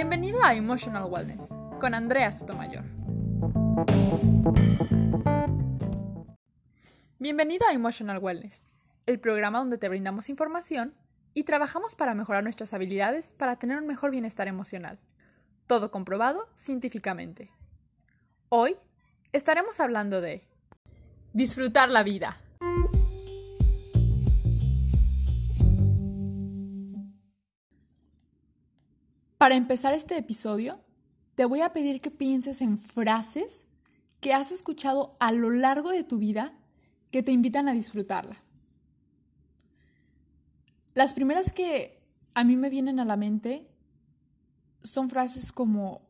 Bienvenido a Emotional Wellness con Andrea Sotomayor. Bienvenido a Emotional Wellness, el programa donde te brindamos información y trabajamos para mejorar nuestras habilidades para tener un mejor bienestar emocional. Todo comprobado científicamente. Hoy estaremos hablando de disfrutar la vida. Para empezar este episodio, te voy a pedir que pienses en frases que has escuchado a lo largo de tu vida que te invitan a disfrutarla. Las primeras que a mí me vienen a la mente son frases como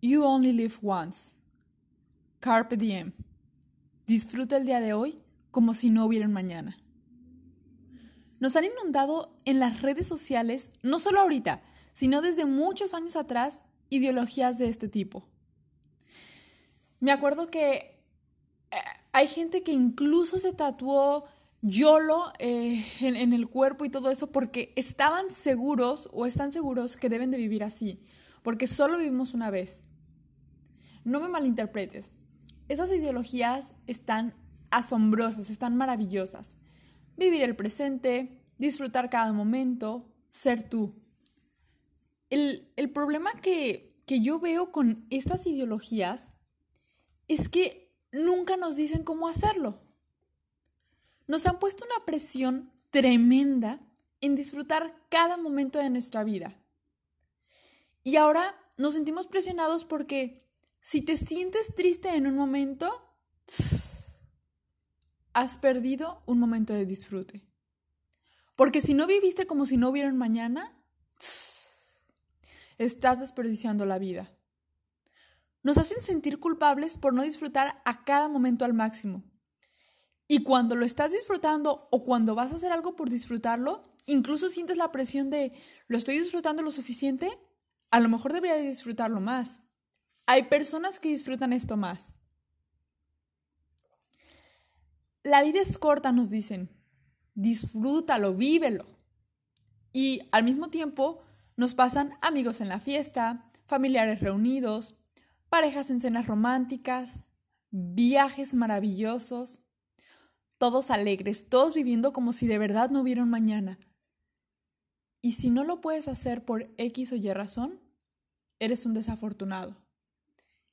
You only live once, Carpe diem, disfruta el día de hoy como si no hubiera un mañana. Nos han inundado en las redes sociales, no solo ahorita, sino desde muchos años atrás, ideologías de este tipo. Me acuerdo que eh, hay gente que incluso se tatuó YOLO eh, en, en, el cuerpo y todo eso porque estaban seguros o están seguros que deben de vivir así, porque solo vivimos una vez. No me malinterpretes, esas ideologías están asombrosas, están maravillosas. Vivir el presente, disfrutar cada momento, ser tú. El, problema que, que yo veo con estas ideologías es que nunca nos dicen cómo hacerlo. Nos han puesto una presión tremenda en disfrutar cada momento de nuestra vida. Y ahora nos sentimos presionados porque si te sientes triste en un momento, has perdido un momento de disfrute. Porque si no viviste como si no hubiera un mañana, estás desperdiciando la vida. Nos hacen sentir culpables por no disfrutar a cada momento al máximo. Y cuando lo estás disfrutando o cuando vas a hacer algo por disfrutarlo, incluso sientes la presión de, ¿lo estoy disfrutando lo suficiente? A lo mejor debería de disfrutarlo más. Hay personas que disfrutan esto más. La vida es corta, nos dicen. Disfrútalo, vívelo. Y al mismo tiempo nos pasan amigos en la fiesta, familiares reunidos, parejas en cenas románticas, viajes maravillosos, todos alegres, todos viviendo como si de verdad no hubiera un mañana. Y si no lo puedes hacer por X o Y razón, eres un desafortunado.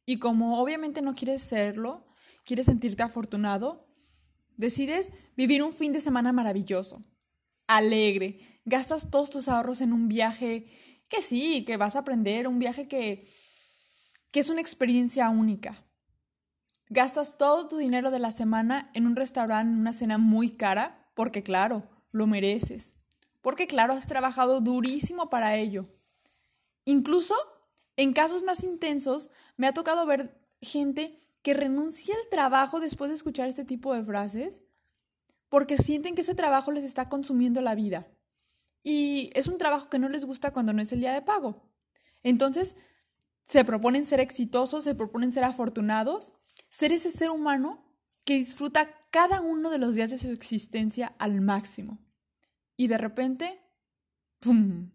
Y como obviamente no quieres serlo, quieres sentirte afortunado, decides vivir un fin de semana maravilloso, alegre, gastas todos tus ahorros en un viaje que sí, que vas a aprender, un viaje que, que es una experiencia única. Gastas todo tu dinero de la semana en un restaurante, en una cena muy cara, porque claro, lo mereces. Porque claro, has trabajado durísimo para ello. Incluso en casos más intensos, me ha tocado ver gente que renuncia al trabajo después de escuchar este tipo de frases porque sienten que ese trabajo les está consumiendo la vida. Y es un trabajo que no les gusta cuando no es el día de pago. Entonces, se proponen ser exitosos, se proponen ser afortunados, ser ese ser humano que disfruta cada uno de los días de su existencia al máximo. Y de repente, ¡pum!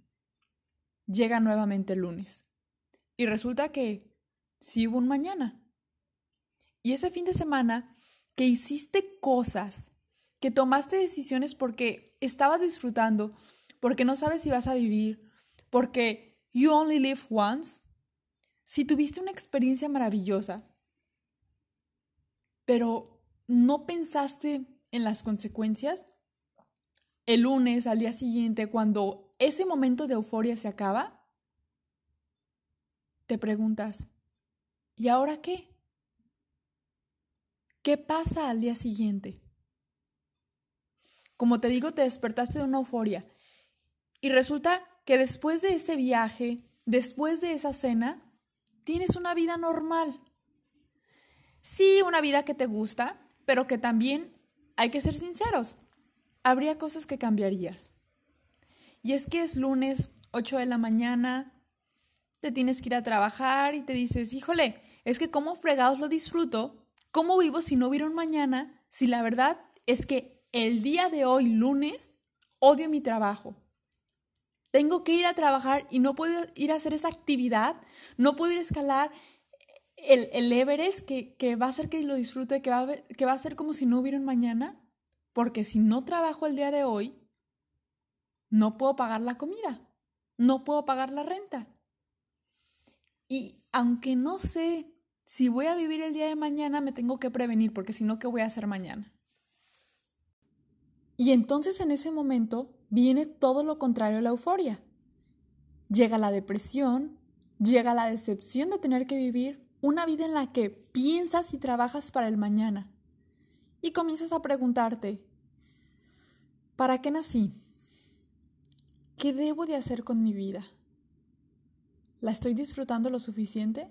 Llega nuevamente el lunes. Y resulta que sí hubo un mañana. Y ese fin de semana que hiciste cosas, que tomaste decisiones porque estabas disfrutando, porque no sabes si vas a vivir, porque you only live once, si tuviste una experiencia maravillosa, pero no pensaste en las consecuencias, el lunes, al día siguiente, cuando ese momento de euforia se acaba, te preguntas, ¿y ahora qué? ¿Qué pasa al día siguiente? Como te digo, te despertaste de una euforia y resulta que después de ese viaje, después de esa cena, tienes una vida normal. Sí, una vida que te gusta, pero que también, hay que ser sinceros, habría cosas que cambiarías. Y es que es lunes, 8 de la mañana, te tienes que ir a trabajar y te dices, híjole, es que cómo fregados lo disfruto, cómo vivo si no hubiera un mañana, si la verdad es que el día de hoy, lunes, odio mi trabajo. Tengo que ir a trabajar y no puedo ir a hacer esa actividad, no puedo ir a escalar el, el Everest que, que, va a hacer que lo disfrute, que va, a, que va a ser como si no hubiera un mañana, porque si no trabajo el día de hoy, no puedo pagar la comida, no puedo pagar la renta. Y aunque no sé si voy a vivir el día de mañana, me tengo que prevenir, porque si no, ¿qué voy a hacer mañana? Y entonces en ese momento viene todo lo contrario a la euforia. Llega la depresión, llega la decepción de tener que vivir una vida en la que piensas y trabajas para el mañana. Y comienzas a preguntarte, ¿para qué nací? ¿Qué debo de hacer con mi vida? ¿La estoy disfrutando lo suficiente?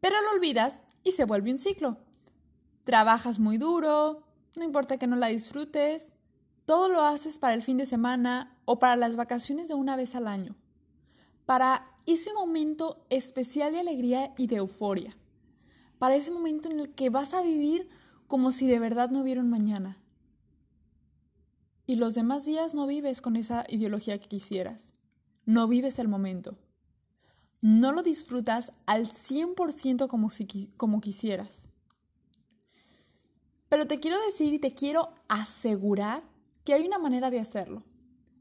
Pero lo olvidas y se vuelve un ciclo. Trabajas muy duro, no importa que no la disfrutes, todo lo haces para el fin de semana o para las vacaciones de una vez al año, para ese momento especial de alegría y de euforia, para ese momento en el que vas a vivir como si de verdad no hubiera un mañana. Y los demás días no vives con esa ideología que quisieras, no vives el momento, no lo disfrutas al 100% como, si, como quisieras. Pero te quiero decir y te quiero asegurar que hay una manera de hacerlo,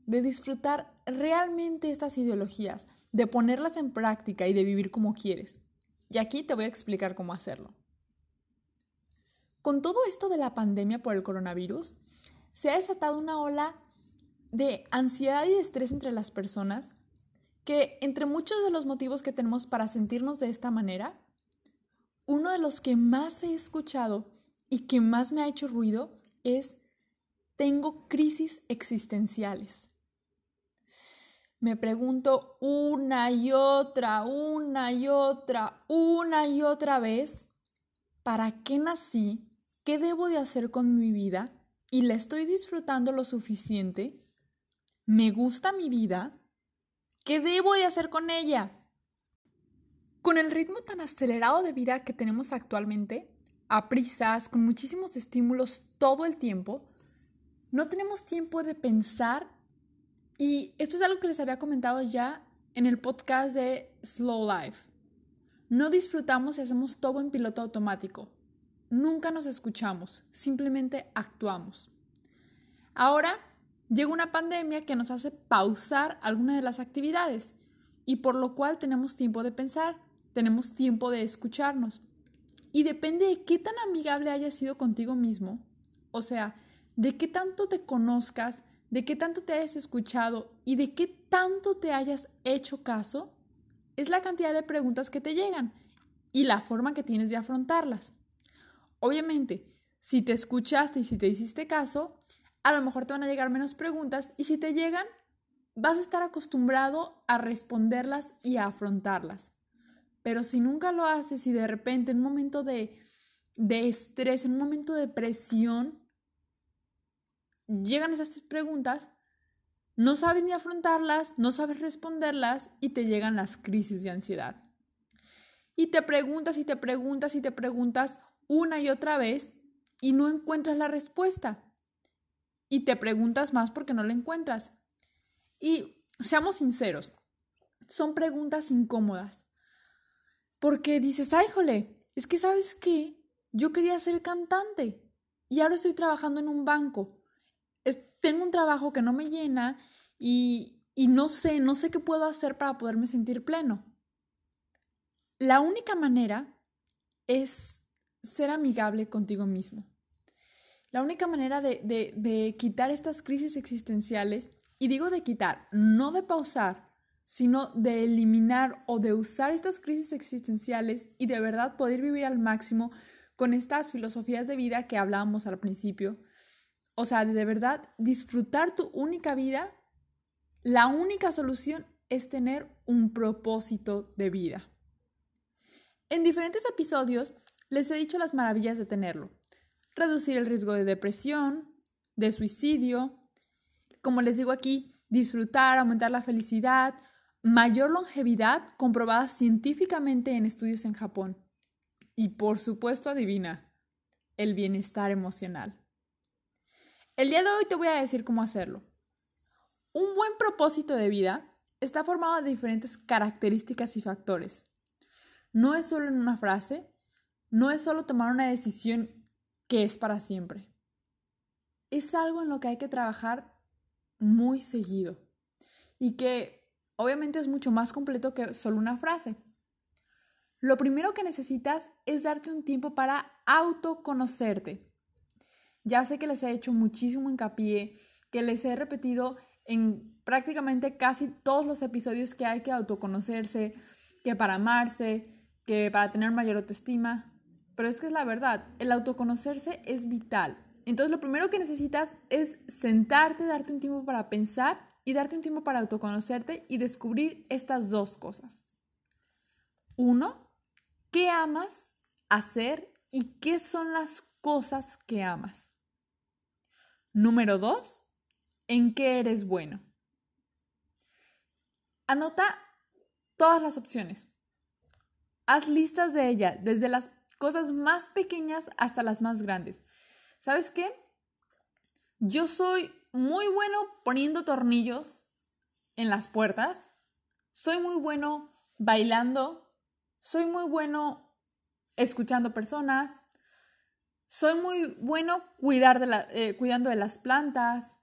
de disfrutar realmente estas ideologías, de ponerlas en práctica y de vivir como quieres. Y aquí te voy a explicar cómo hacerlo. Con todo esto de la pandemia por el coronavirus, se ha desatado una ola de ansiedad y estrés entre las personas que entre muchos de los motivos que tenemos para sentirnos de esta manera, uno de los que más he escuchado y que más me ha hecho ruido es tengo crisis existenciales. Me pregunto una y otra, una y otra, una y otra vez, ¿para qué nací? ¿Qué debo de hacer con mi vida? ¿Y la estoy disfrutando lo suficiente? ¿Me gusta mi vida? ¿Qué debo de hacer con ella? Con el ritmo tan acelerado de vida que tenemos actualmente, a prisas, con muchísimos estímulos todo el tiempo, no tenemos tiempo de pensar y esto es algo que les había comentado ya en el podcast de Slow Life. No disfrutamos y hacemos todo en piloto automático. Nunca nos escuchamos, simplemente actuamos. Ahora llega una pandemia que nos hace pausar algunas de las actividades y por lo cual tenemos tiempo de pensar, tenemos tiempo de escucharnos. Y depende de qué tan amigable hayas sido contigo mismo, o sea, de qué tanto te conozcas, de qué tanto te hayas escuchado y de qué tanto te hayas hecho caso, es la cantidad de preguntas que te llegan y la forma que tienes de afrontarlas. Obviamente, si te escuchaste y si te hiciste caso, a lo mejor te van a llegar menos preguntas y si te llegan, vas a estar acostumbrado a responderlas y a afrontarlas. Pero si nunca lo haces y de repente en un momento de, de estrés, en un momento de presión, llegan esas preguntas, no sabes ni afrontarlas, no sabes responderlas y te llegan las crisis de ansiedad. Y te preguntas y te preguntas y te preguntas una y otra vez y no encuentras la respuesta. Y te preguntas más porque no la encuentras. Y seamos sinceros, son preguntas incómodas. Porque dices, ay, jole, es que sabes qué, yo quería ser cantante y ahora estoy trabajando en un banco tengo un trabajo que no me llena y, y no sé, no sé qué puedo hacer para poderme sentir pleno. La única manera es ser amigable contigo mismo. La única manera de, de, de, quitar estas crisis existenciales, y digo de quitar, no de pausar, sino de eliminar o de usar estas crisis existenciales y de verdad poder vivir al máximo con estas filosofías de vida que hablábamos al principio, o sea, de verdad, disfrutar tu única vida, la única solución es tener un propósito de vida. En diferentes episodios les he dicho las maravillas de tenerlo. Reducir el riesgo de depresión, de suicidio, como les digo aquí, disfrutar, aumentar la felicidad, mayor longevidad comprobada científicamente en estudios en Japón. Y por supuesto, adivina, el bienestar emocional. El día de hoy te voy a decir cómo hacerlo. Un buen propósito de vida está formado de diferentes características y factores. No es solo en una frase, no es solo tomar una decisión que es para siempre. Es algo en lo que hay que trabajar muy seguido y que obviamente es mucho más completo que solo una frase. Lo primero que necesitas es darte un tiempo para autoconocerte. Ya sé que les he hecho muchísimo hincapié, que les he repetido en prácticamente casi todos los episodios que hay que autoconocerse, que para amarse, que para tener mayor autoestima. Pero es que es la verdad, el autoconocerse es vital. Entonces lo primero que necesitas es sentarte, darte un tiempo para pensar y darte un tiempo para autoconocerte y descubrir estas dos cosas. Uno, ¿Qué amas hacer y qué son las cosas que amas? Número dos, ¿en qué eres bueno? Anota todas las opciones. Haz listas de ellas, desde las cosas más pequeñas hasta las más grandes. ¿Sabes qué? Yo soy muy bueno poniendo tornillos en las puertas. Soy muy bueno bailando soy muy bueno escuchando personas. Soy muy bueno cuidar de eh, cuidando de las plantas.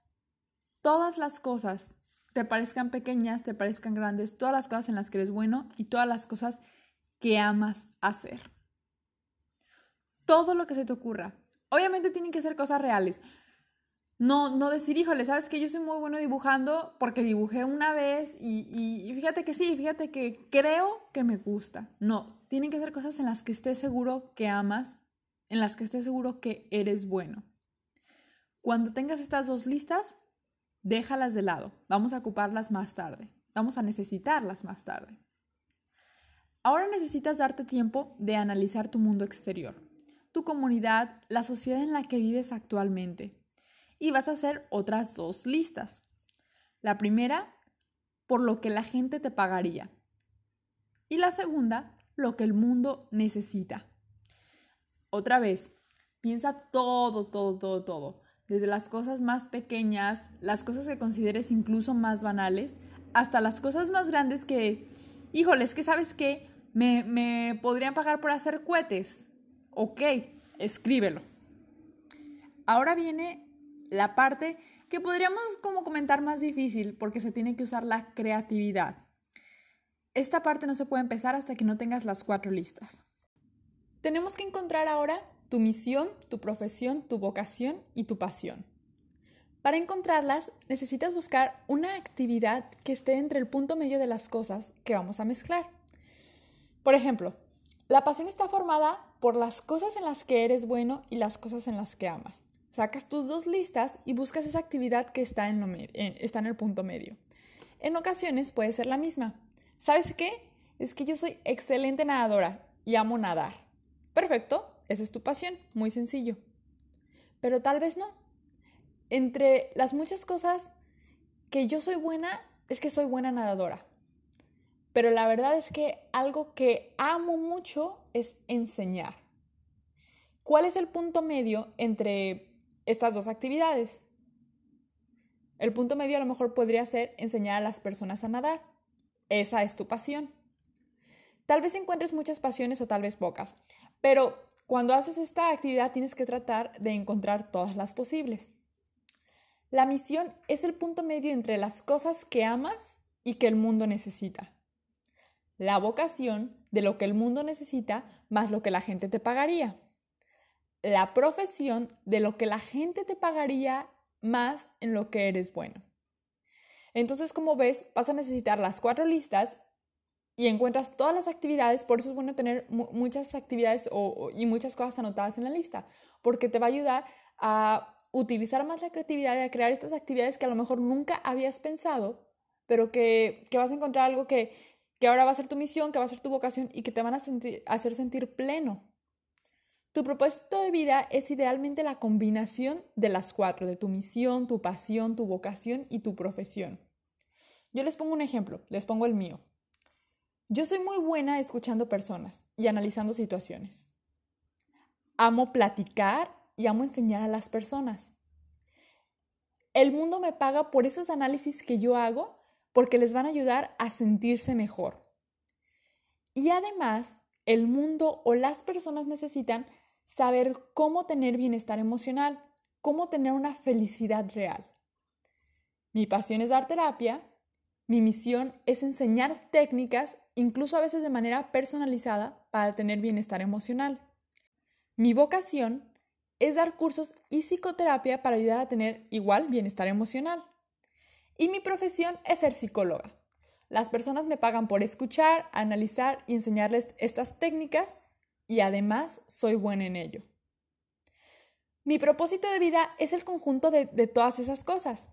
Todas las cosas, te parezcan pequeñas, te parezcan grandes, todas las cosas en las que eres bueno y todas las cosas que amas hacer. Todo lo que se te ocurra. Obviamente tienen que ser cosas reales. No, no decir, híjole, sabes que yo soy muy bueno dibujando porque dibujé una vez y, y, fíjate que sí, fíjate que creo que me gusta. No, tienen que ser cosas en las que estés seguro que amas, en las que estés seguro que eres bueno. Cuando tengas estas dos listas, déjalas de lado. Vamos a ocuparlas más tarde. Vamos a necesitarlas más tarde. Ahora necesitas darte tiempo de analizar tu mundo exterior, tu comunidad, la sociedad en la que vives actualmente y vas a hacer otras dos listas. La primera, por lo que la gente te pagaría. Y la segunda, lo que el mundo necesita. Otra vez, piensa todo, todo, todo, todo. Desde las cosas más pequeñas, las cosas que consideres incluso más banales, hasta las cosas más grandes que, híjoles, que sabes que me, me podrían pagar por hacer cohetes. Ok, escríbelo. Ahora viene la parte que podríamos como comentar más difícil porque se tiene que usar la creatividad. Esta parte no se puede empezar hasta que no tengas las cuatro listas. Tenemos que encontrar ahora tu misión, tu profesión, tu vocación y tu pasión. Para encontrarlas necesitas buscar una actividad que esté entre el punto medio de las cosas que vamos a mezclar. Por ejemplo, la pasión está formada por las cosas en las que eres bueno y las cosas en las que amas. Sacas tus dos listas y buscas esa actividad que está en, está en el punto medio. En ocasiones puede ser la misma. ¿Sabes qué? Es que yo soy excelente nadadora y amo nadar. Perfecto, esa es tu pasión, muy sencillo. Pero tal vez no. Entre las muchas cosas que yo soy buena, es que soy buena nadadora. Pero la verdad es que algo que amo mucho es enseñar. ¿Cuál es el punto medio entre estas dos actividades. El punto medio a lo mejor podría ser enseñar a las personas a nadar. Esa es tu pasión. Tal vez encuentres muchas pasiones o tal vez pocas, pero cuando haces esta actividad tienes que tratar de encontrar todas las posibles. La misión es el punto medio entre las cosas que amas y que el mundo necesita. La vocación de lo que el mundo necesita más lo que la gente te pagaría la profesión de lo que la gente te pagaría más en lo que eres bueno. Entonces, como ves, vas a necesitar las cuatro listas y encuentras todas las actividades, por eso es bueno tener muchas actividades y muchas cosas anotadas en la lista, porque te va a ayudar a utilizar más la creatividad y a crear estas actividades que a lo mejor nunca habías pensado, pero que, vas a encontrar algo que, que, ahora va a ser tu misión, que va a ser tu vocación y que te van a hacer sentir pleno. Tu propósito de vida es idealmente la combinación de las cuatro, de tu misión, tu pasión, tu vocación y tu profesión. Yo les pongo un ejemplo, les pongo el mío. Yo soy muy buena escuchando personas y analizando situaciones. Amo platicar y amo enseñar a las personas. el mundo me paga por esos análisis que yo hago porque les van a ayudar a sentirse mejor. Y además, el mundo o las personas necesitan saber cómo tener bienestar emocional, cómo tener una felicidad real. Mi pasión es dar terapia, mi misión es enseñar técnicas, incluso a veces de manera personalizada, para tener bienestar emocional. Mi vocación es dar cursos y psicoterapia para ayudar a tener igual bienestar emocional. Y mi profesión es ser psicóloga. Las personas me pagan por escuchar, analizar y enseñarles estas técnicas y además soy buena en ello. Mi propósito de vida es el conjunto de, de todas esas cosas.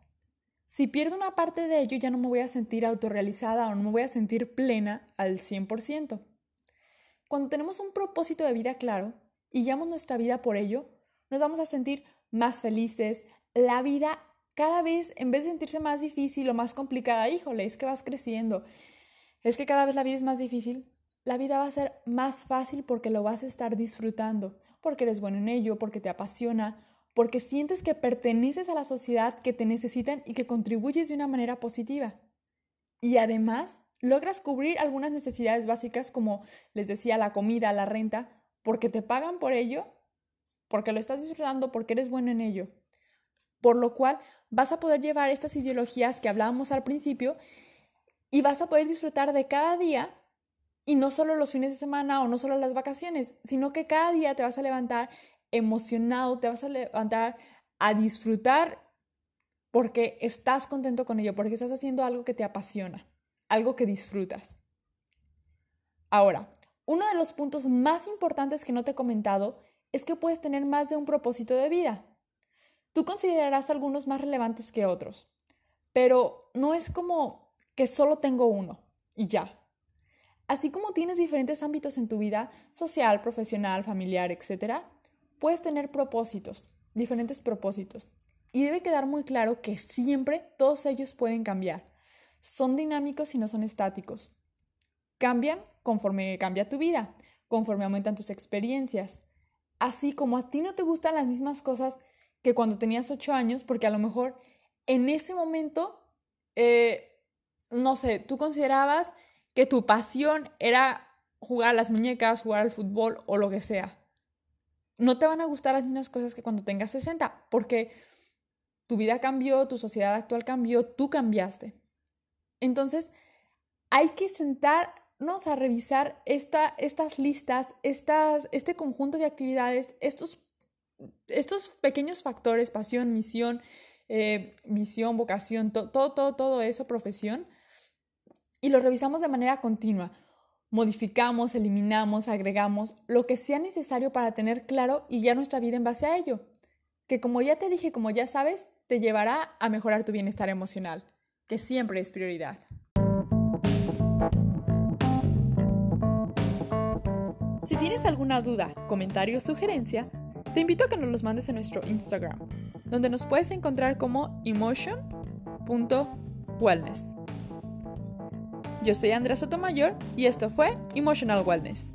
Si pierdo una parte de ello ya no me voy a sentir autorrealizada o no me voy a sentir plena al 100%. Cuando tenemos un propósito de vida claro y guiamos nuestra vida por ello, nos vamos a sentir más felices. La vida cada vez, en vez de sentirse más difícil o más complicada, híjole, es que vas creciendo, es que cada vez la vida es más difícil, la vida va a ser más fácil porque lo vas a estar disfrutando, porque eres bueno en ello, porque te apasiona, porque sientes que perteneces a la sociedad que te necesitan y que contribuyes de una manera positiva. Y además, logras cubrir algunas necesidades básicas como les decía, la comida, la renta, porque te pagan por ello porque lo estás disfrutando, porque eres bueno en ello. Por lo cual vas a poder llevar estas ideologías que hablábamos al principio y vas a poder disfrutar de cada día y no solo los fines de semana o no solo las vacaciones, sino que cada día te vas a levantar emocionado, te vas a levantar a disfrutar porque estás contento con ello, porque estás haciendo algo que te apasiona, algo que disfrutas. Ahora, uno de los puntos más importantes que no te he comentado es que puedes tener más de un propósito de vida. Tú considerarás algunos más relevantes que otros, pero no es como que solo tengo uno y ya. Así como tienes diferentes ámbitos en tu vida, social, profesional, familiar, etc., puedes tener propósitos, diferentes propósitos. Y debe quedar muy claro que siempre todos ellos pueden cambiar. Son dinámicos y no son estáticos. Cambian conforme cambia tu vida, conforme aumentan tus experiencias, así como a ti no te gustan las mismas cosas que cuando tenías ocho años, porque a lo mejor en ese momento, eh, no sé, tú considerabas que tu pasión era jugar a las muñecas, jugar al fútbol o lo que sea. No te van a gustar las mismas cosas que cuando tengas 60, porque tu vida cambió, tu sociedad actual cambió, tú cambiaste. Entonces, hay que sentar Vamos a revisar esta, estas listas, estas, este conjunto de actividades, estos, estos pequeños factores, pasión, misión, eh, visión, vocación, todo, todo, todo eso, profesión, y lo revisamos de manera continua. Modificamos, eliminamos, agregamos lo que sea necesario para tener claro y ya nuestra vida en base a ello, que como ya te dije, como ya sabes, te llevará a mejorar tu bienestar emocional, que siempre es prioridad. Si tienes alguna duda, comentario o sugerencia, te invito a que nos los mandes en nuestro Instagram, donde nos puedes encontrar como emotion.wellness. Yo soy Andrea Sotomayor y esto fue Emotional Wellness.